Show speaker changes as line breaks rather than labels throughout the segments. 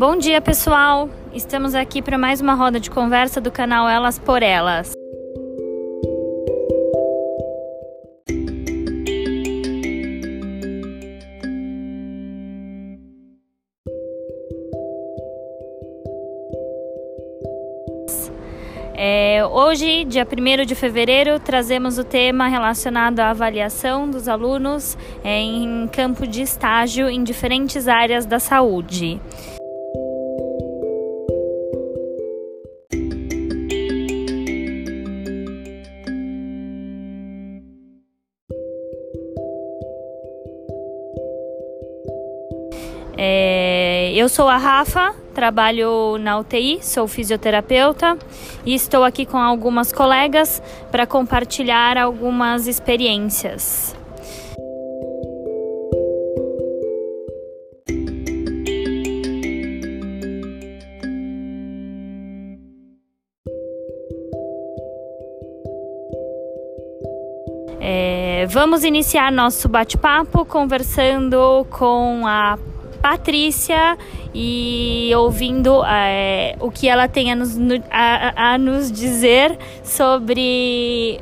Bom dia, pessoal! Estamos aqui para mais uma roda de conversa do canal Elas por Elas. É, hoje, dia 1 de fevereiro, trazemos o tema relacionado à avaliação dos alunos é, em campo de estágio em diferentes áreas da saúde. É, eu sou a Rafa, trabalho na UTI, sou fisioterapeuta e estou aqui com algumas colegas para compartilhar algumas experiências. É, vamos iniciar nosso bate-papo conversando com a Patrícia e ouvindo é, o que ela tem a nos, a, a nos dizer sobre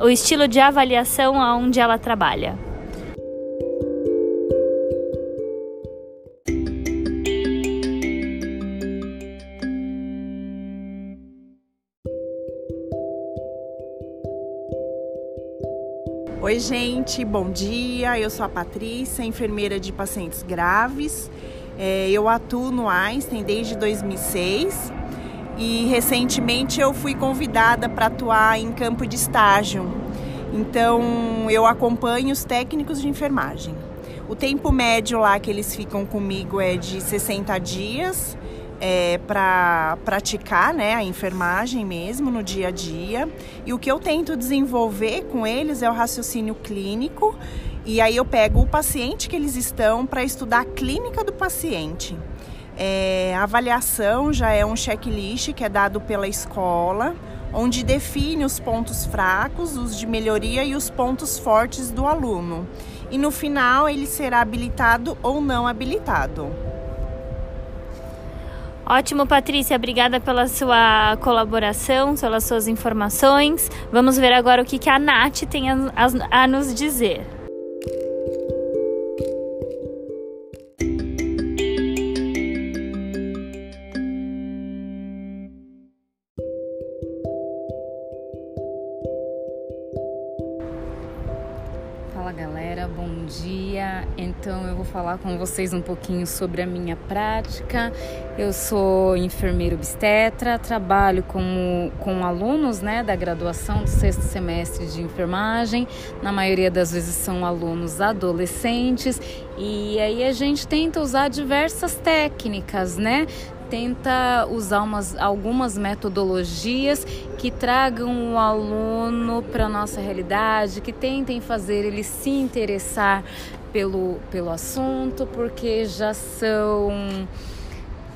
o estilo de avaliação onde ela trabalha.
Oi, gente, bom dia. Eu sou a Patrícia, enfermeira de pacientes graves. É, eu atuo no Einstein desde 2006 e recentemente eu fui convidada para atuar em campo de estágio. Então, eu acompanho os técnicos de enfermagem. O tempo médio lá que eles ficam comigo é de 60 dias é, para praticar né, a enfermagem mesmo no dia a dia. E o que eu tento desenvolver com eles é o raciocínio clínico. E aí eu pego o paciente que eles estão para estudar a clínica do paciente. É, a avaliação já é um checklist que é dado pela escola, onde define os pontos fracos, os de melhoria e os pontos fortes do aluno. E no final ele será habilitado ou não habilitado.
Ótimo, Patrícia. Obrigada pela sua colaboração, pelas suas informações. Vamos ver agora o que, que a Nath tem a, a, a nos dizer.
Falar com vocês um pouquinho sobre a minha prática. Eu sou enfermeira obstetra, trabalho com, com alunos né, da graduação do sexto semestre de enfermagem. Na maioria das vezes são alunos adolescentes e aí a gente tenta usar diversas técnicas, né? tenta usar umas, algumas metodologias que tragam o aluno para a nossa realidade, que tentem fazer ele se interessar pelo, pelo assunto, porque já são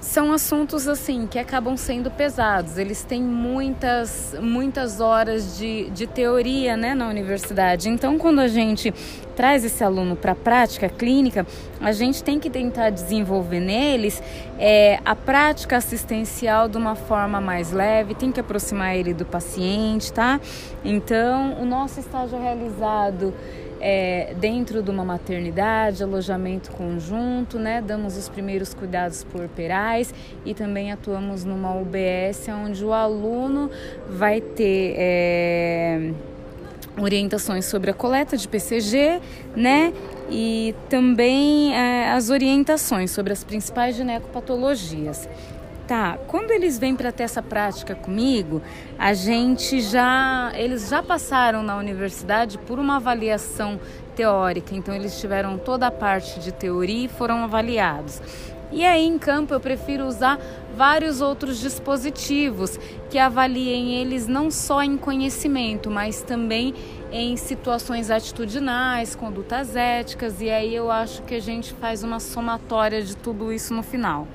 são assuntos assim que acabam sendo pesados. Eles têm muitas, muitas horas de, de teoria né, na universidade. Então, quando a gente traz esse aluno para a prática clínica, a gente tem que tentar desenvolver neles é, a prática assistencial de uma forma mais leve, tem que aproximar ele do paciente, tá? Então, o nosso estágio realizado é, dentro de uma maternidade, alojamento conjunto, né? Damos os primeiros cuidados corporais e também atuamos numa UBS onde o aluno vai ter é, orientações sobre a coleta de PCG, né? E também é, as orientações sobre as principais ginecopatologias. Tá, quando eles vêm para ter essa prática comigo, a gente já, eles já passaram na universidade por uma avaliação teórica, então eles tiveram toda a parte de teoria e foram avaliados. E aí em campo eu prefiro usar vários outros dispositivos que avaliem eles não só em conhecimento, mas também em situações atitudinais, condutas éticas, e aí eu acho que a gente faz uma somatória de tudo isso no final.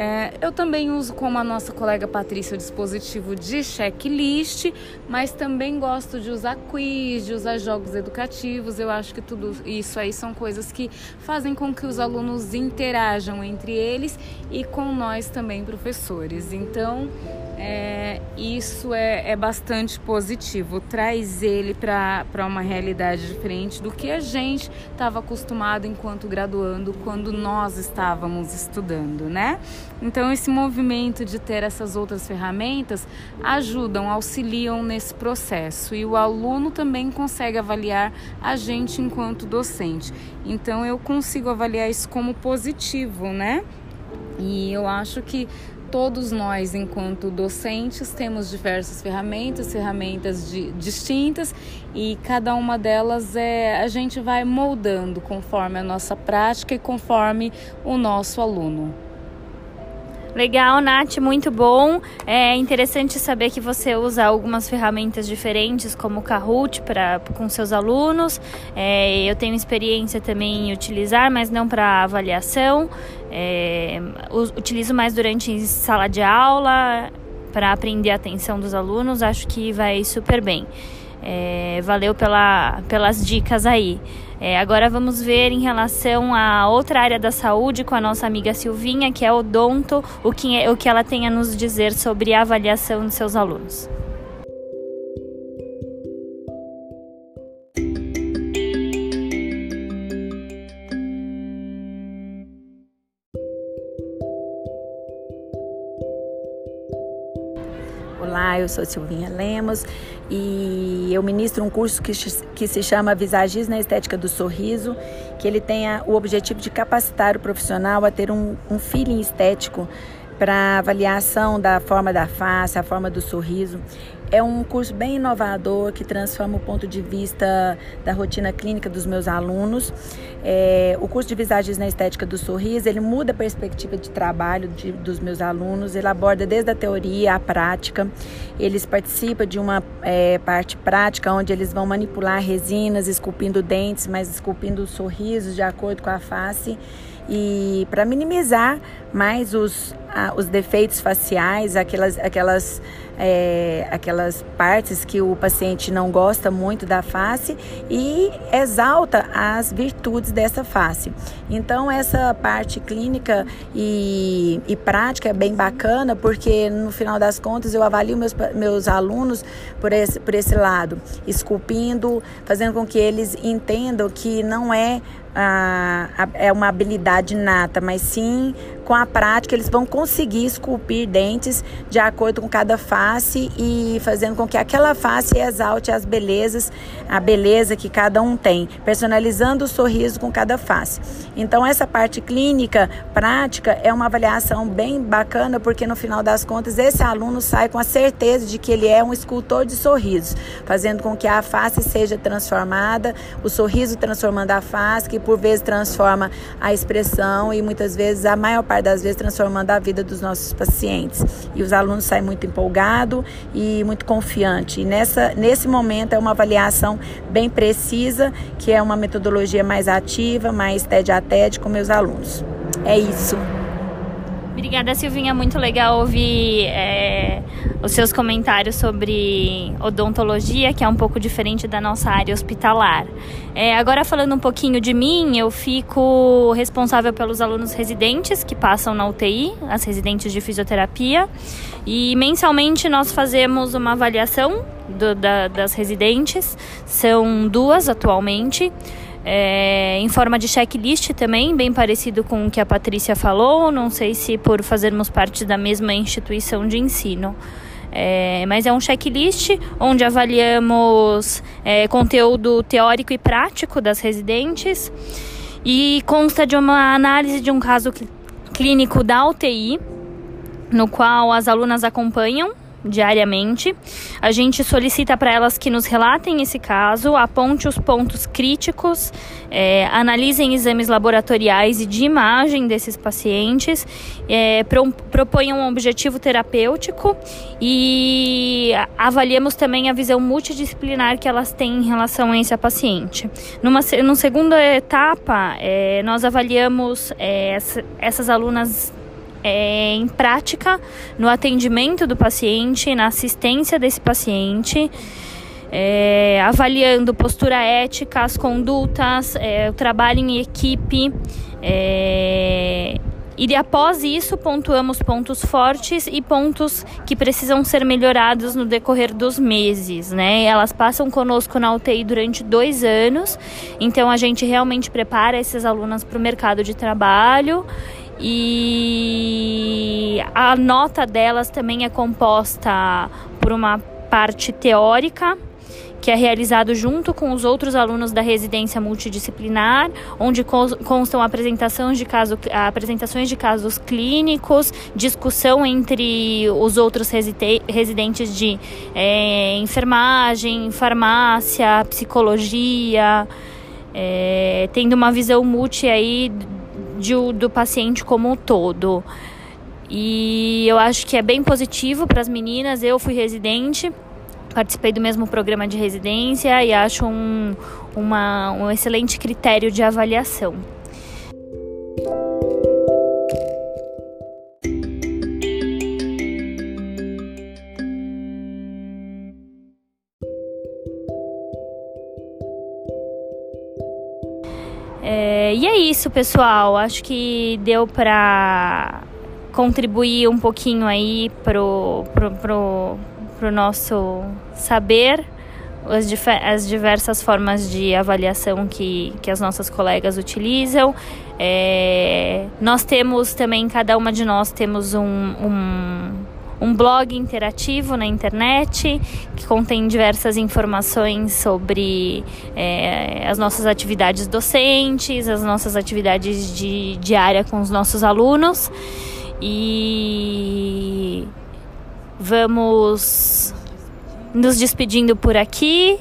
É, eu também uso, como a nossa colega Patrícia, o dispositivo de checklist, mas também gosto de usar quiz, de usar jogos educativos. Eu acho que tudo isso aí são coisas que fazem com que os alunos interajam entre eles e com nós também, professores. Então, é, isso é, é, bastante positivo, traz ele para uma realidade diferente do que a gente estava acostumado enquanto graduando, quando nós estávamos estudando, né? Então, esse movimento de ter essas outras ferramentas ajudam, auxiliam nesse processo e o aluno também consegue avaliar a gente enquanto docente. Então, eu consigo avaliar isso como positivo, né? E eu acho que todos nós, enquanto docentes, temos diversas ferramentas, ferramentas de, distintas e cada uma delas é a gente vai moldando conforme a nossa prática e conforme o nosso aluno.
Legal, Nath, muito bom. É interessante saber que você usa algumas ferramentas diferentes, como o Kahoot, para com seus alunos. É, eu tenho experiência também em utilizar, mas não para avaliação. É, utilizo mais durante sala de aula, para aprender a atenção dos alunos. Acho que vai super bem. É, valeu pela, pelas dicas aí. É, agora vamos ver em relação a outra área da saúde com a nossa amiga Silvinha, que é odonto, o que, o que ela tem a nos dizer sobre a avaliação de seus alunos.
Olá, eu sou Silvinha Lemos e eu ministro um curso que, que se chama Visagismo na Estética do Sorriso, que ele tem o objetivo de capacitar o profissional a ter um, um feeling estético para avaliação da forma da face, a forma do sorriso. É um curso bem inovador que transforma o ponto de vista da rotina clínica dos meus alunos. É, o curso de Visagens na Estética do Sorriso, ele muda a perspectiva de trabalho de, dos meus alunos, ele aborda desde a teoria à prática, eles participam de uma é, parte prática onde eles vão manipular resinas, esculpindo dentes, mas esculpindo sorrisos de acordo com a face e para minimizar mais os, os defeitos faciais, aquelas, aquelas, é, aquelas partes que o paciente não gosta muito da face e exalta as virtudes dessa face. Então, essa parte clínica e, e prática é bem bacana, porque no final das contas eu avalio meus, meus alunos por esse, por esse lado, esculpindo, fazendo com que eles entendam que não é a, a, é uma habilidade nata, mas sim com a prática eles vão conseguir esculpir dentes de acordo com cada face e fazendo com que aquela face exalte as belezas, a beleza que cada um tem, personalizando o sorriso com cada face. Então essa parte clínica, prática é uma avaliação bem bacana porque no final das contas esse aluno sai com a certeza de que ele é um escultor de sorrisos, fazendo com que a face seja transformada, o sorriso transformando a face, que por vezes transforma a expressão e muitas vezes a maior parte das vezes transformando a vida dos nossos pacientes. E os alunos saem muito empolgados e muito confiantes. E nessa, nesse momento é uma avaliação bem precisa, que é uma metodologia mais ativa, mais tete a tete com meus alunos. É isso.
Obrigada, Silvinha. Muito legal ouvir é, os seus comentários sobre odontologia, que é um pouco diferente da nossa área hospitalar. É, agora, falando um pouquinho de mim, eu fico responsável pelos alunos residentes que passam na UTI, as residentes de fisioterapia, e mensalmente nós fazemos uma avaliação do, da, das residentes, são duas atualmente é, em forma de checklist também, bem parecido com o que a Patrícia falou. Não sei se por fazermos parte da mesma instituição de ensino. É, mas é um checklist onde avaliamos é, conteúdo teórico e prático das residentes e consta de uma análise de um caso clínico da UTI, no qual as alunas acompanham diariamente. A gente solicita para elas que nos relatem esse caso, aponte os pontos críticos, é, analisem exames laboratoriais e de imagem desses pacientes, é, pro, proponham um objetivo terapêutico e avaliamos também a visão multidisciplinar que elas têm em relação a esse paciente. Numa, numa segunda etapa, é, nós avaliamos é, essa, essas alunas é, em prática no atendimento do paciente, na assistência desse paciente. É, avaliando postura ética, as condutas, é, o trabalho em equipe, é, e após isso, pontuamos pontos fortes e pontos que precisam ser melhorados no decorrer dos meses, né? Elas passam conosco na UTI durante dois anos, então a gente realmente prepara essas alunas para o mercado de trabalho e a nota delas também é composta por uma parte teórica que é realizado junto com os outros alunos da residência multidisciplinar, onde constam apresentações de, caso, apresentações de casos clínicos, discussão entre os outros residentes de é, enfermagem, farmácia, psicologia, é, tendo uma visão multi aí de, do paciente como um todo. E eu acho que é bem positivo para as meninas. Eu fui residente participei do mesmo programa de residência e acho um, uma, um excelente critério de avaliação. Isso, pessoal. Acho que deu para contribuir um pouquinho aí pro, pro, pro para o nosso saber as, as, diversas formas de avaliação que, que as nossas colegas utilizam. É, nós temos também, cada uma de nós temos um, um, um blog interativo na internet que contém diversas informações sobre é, as nossas atividades docentes, as nossas atividades de diária com os nossos alunos. E Vamos nos despedindo por aqui.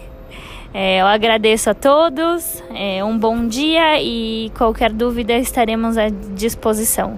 É, eu agradeço a todos, é, um bom dia e qualquer dúvida estaremos à disposição.